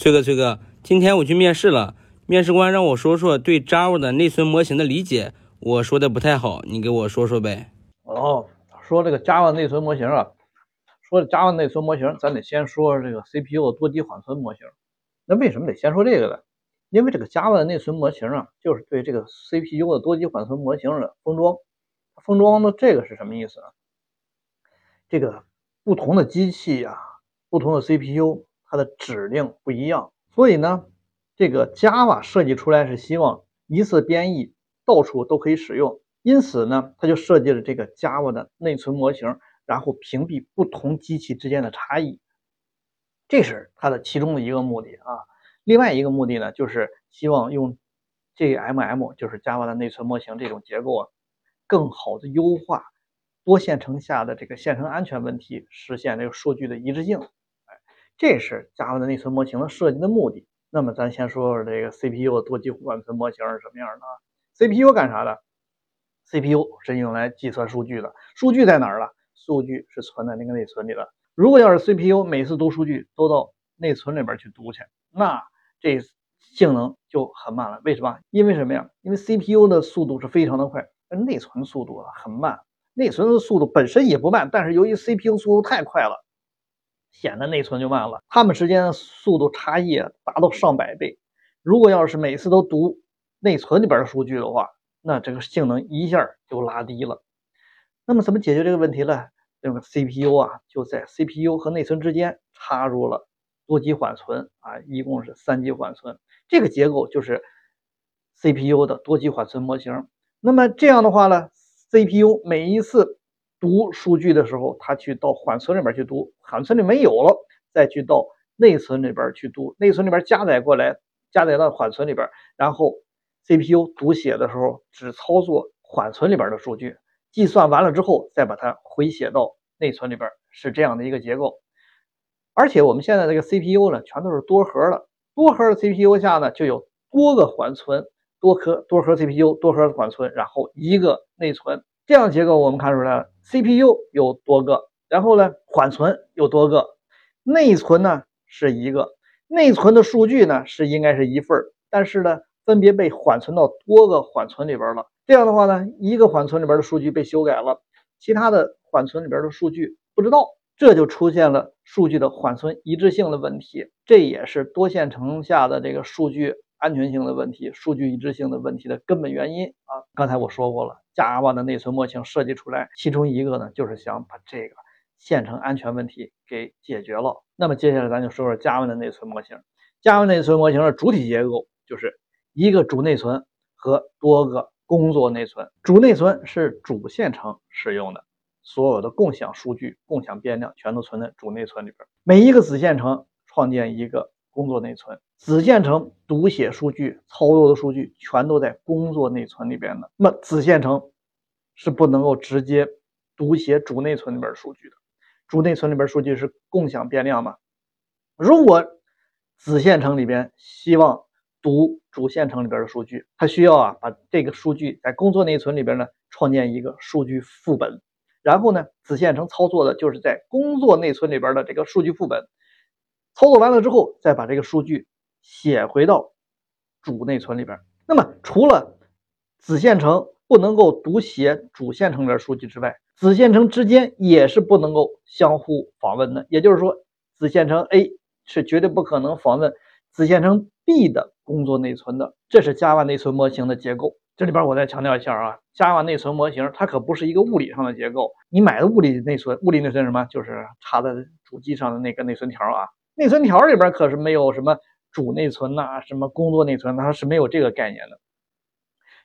崔哥，崔哥，今天我去面试了，面试官让我说说对 Java 的内存模型的理解，我说的不太好，你给我说说呗。哦，说这个 Java 内存模型啊，说 Java 内存模型，咱得先说这个 CPU 的多级缓存模型。那为什么得先说这个呢？因为这个 Java 的内存模型啊，就是对这个 CPU 的多级缓存模型的封装。封装的这个是什么意思呢？这个不同的机器呀，不同的 CPU。它的指令不一样，所以呢，这个 Java 设计出来是希望一次编译到处都可以使用，因此呢，它就设计了这个 Java 的内存模型，然后屏蔽不同机器之间的差异，这是它的其中的一个目的啊。另外一个目的呢，就是希望用 JMM，就是 Java 的内存模型这种结构啊，更好的优化多线程下的这个线程安全问题，实现这个数据的一致性。这是 Java 的内存模型的设计的目的。那么，咱先说说这个 CPU 的多级缓存模型是什么样的啊？CPU 干啥的？CPU 是用来计算数据的。数据在哪儿了？数据是存在那个内存里的。如果要是 CPU 每次读数据都到内存里边去读去，那这性能就很慢了。为什么？因为什么呀？因为 CPU 的速度是非常的快，而内存速度啊很慢。内存的速度本身也不慢，但是由于 CPU 速度太快了。显得内存就慢了，它们之间的速度差异达到上百倍。如果要是每次都读内存里边的数据的话，那这个性能一下就拉低了。那么怎么解决这个问题呢？这个 CPU 啊，就在 CPU 和内存之间插入了多级缓存啊，一共是三级缓存。这个结构就是 CPU 的多级缓存模型。那么这样的话呢，CPU 每一次读数据的时候，它去到缓存里边去读，缓存里没有了，再去到内存里边去读，内存里边加载过来，加载到缓存里边，然后 CPU 读写的时候只操作缓存里边的数据，计算完了之后再把它回写到内存里边，是这样的一个结构。而且我们现在这个 CPU 呢，全都是多核的，多核的 CPU 下呢就有多个缓存，多颗多核 CPU，多核缓存，然后一个内存。这样结构我们看出来了，CPU 有多个，然后呢，缓存有多个，内存呢是一个，内存的数据呢是应该是一份儿，但是呢，分别被缓存到多个缓存里边了。这样的话呢，一个缓存里边的数据被修改了，其他的缓存里边的数据不知道，这就出现了数据的缓存一致性的问题，这也是多线程下的这个数据。安全性的问题、数据一致性的问题的根本原因啊，刚才我说过了，Java 的内存模型设计出来，其中一个呢，就是想把这个线程安全问题给解决了。那么接下来咱就说说 Java 的内存模型。Java 内存模型的主体结构就是一个主内存和多个工作内存。主内存是主线程使用的，所有的共享数据、共享变量全都存在主内存里边。每一个子线程创建一个。工作内存子线程读写数据、操作的数据全都在工作内存里边的。那么子线程是不能够直接读写主内存里边数据的。主内存里边数据是共享变量嘛？如果子线程里边希望读主线程里边的数据，它需要啊把这个数据在工作内存里边呢创建一个数据副本，然后呢子线程操作的就是在工作内存里边的这个数据副本。操作完了之后，再把这个数据写回到主内存里边。那么，除了子线程不能够读写主线程的数据之外，子线程之间也是不能够相互访问的。也就是说，子线程 A 是绝对不可能访问子线程 B 的工作内存的。这是 Java 内存模型的结构。这里边我再强调一下啊，Java 内存模型它可不是一个物理上的结构。你买的物理内存，物理内存什么？就是插在主机上的那个内存条啊。内存条里边可是没有什么主内存呐，什么工作内存，它是没有这个概念的。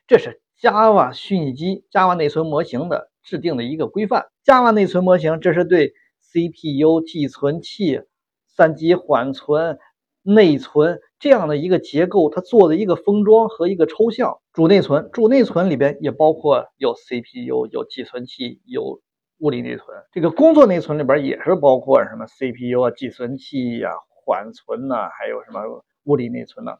这是 Java 虚拟机 Java 内存模型的制定的一个规范。Java 内存模型这是对 CPU、寄存器、三级缓存、内存这样的一个结构，它做的一个封装和一个抽象。主内存，主内存里边也包括有 CPU、有寄存器、有。物理内存，这个工作内存里边也是包括什么 CPU 啊、计算器呀、缓存呐，还有什么物理内存呢？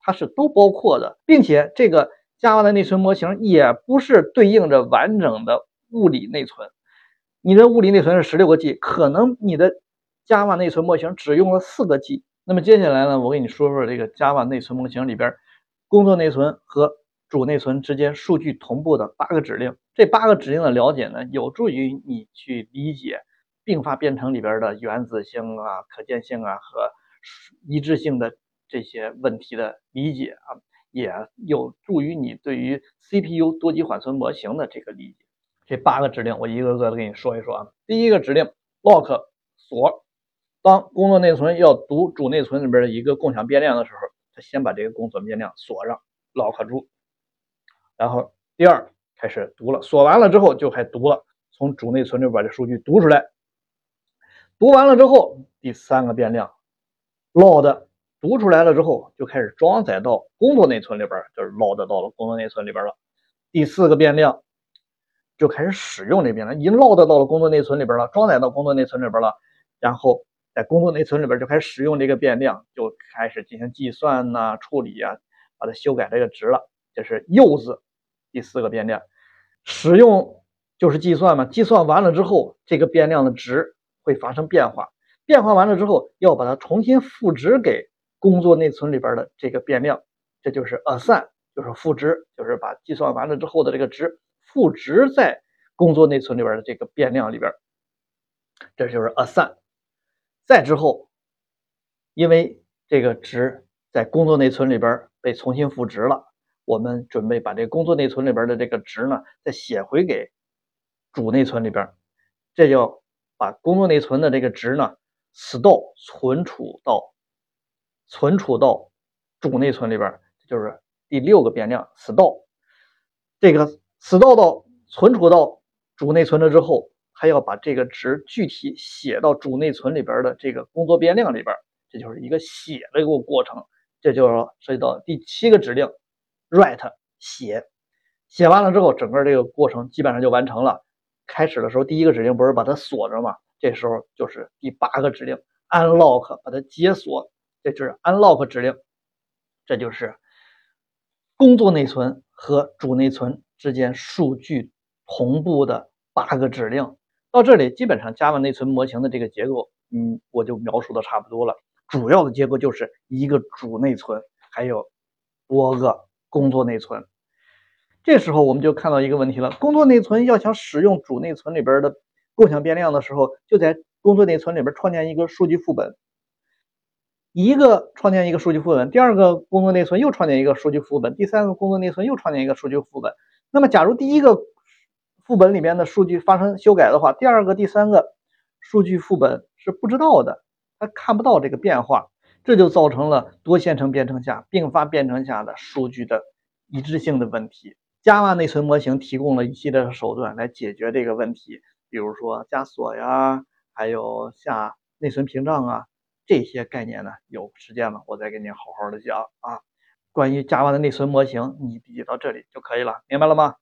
它是都包括的，并且这个 Java 的内存模型也不是对应着完整的物理内存。你的物理内存是十六个 G，可能你的 Java 内存模型只用了四个 G，那么接下来呢，我给你说说这个 Java 内存模型里边工作内存和主内存之间数据同步的八个指令。这八个指令的了解呢，有助于你去理解并发编程里边的原子性啊、可见性啊和一致性的这些问题的理解啊，也有助于你对于 CPU 多级缓存模型的这个理解。这八个指令我一个个的给你说一说啊。第一个指令 lock 锁，当工作内存要读主内存里边的一个共享变量的时候，它先把这个共享变量锁上，lock 住，然后第二开始读了，锁完了之后就开始读了，从主内存里边的数据读出来，读完了之后，第三个变量 load 读出来了之后就开始装载到工作内存里边，就是 load 到了工作内存里边了，第四个变量。就开始使用这边了，已经 load 到了工作内存里边了，装载到工作内存里边了，然后在工作内存里边就开始使用这个变量，就开始进行计算呐、处理啊，把它修改这个值了。这是 use 第四个变量，使用就是计算嘛，计算完了之后，这个变量的值会发生变化，变化完了之后要把它重新赋值给工作内存里边的这个变量，这就是 assign，就是赋值，就是把计算完了之后的这个值。赋值在工作内存里边的这个变量里边，这就是 assign。再之后，因为这个值在工作内存里边被重新赋值了，我们准备把这个工作内存里边的这个值呢，再写回给主内存里边，这叫把工作内存的这个值呢，store 存储到存储到主内存里边，就是第六个变量 store 这个。store 到存储到主内存了之后，还要把这个值具体写到主内存里边的这个工作变量里边，这就是一个写的一个过程。这就涉及到第七个指令，write 写，写完了之后，整个这个过程基本上就完成了。开始的时候，第一个指令不是把它锁着吗？这时候就是第八个指令 unlock 把它解锁，这就是 unlock 指令，这就是工作内存和主内存。之间数据同步的八个指令，到这里基本上 Java 内存模型的这个结构，嗯，我就描述的差不多了。主要的结构就是一个主内存，还有多个工作内存。这时候我们就看到一个问题了：工作内存要想使用主内存里边的共享变量的时候，就在工作内存里边创建一个数据副本。一个创建一个数据副本，第二个工作内存又创建一个数据副本，第三个工作内存又创建一个数据副本。那么，假如第一个副本里面的数据发生修改的话，第二个、第三个数据副本是不知道的，它看不到这个变化，这就造成了多线程编程下并发编程下的数据的一致性的问题。Java 内存模型提供了一系列的手段来解决这个问题，比如说加锁呀，还有下内存屏障啊，这些概念呢，有时间了我再给您好好的讲啊。关于 Java 的内存模型，你理解到这里就可以了，明白了吗？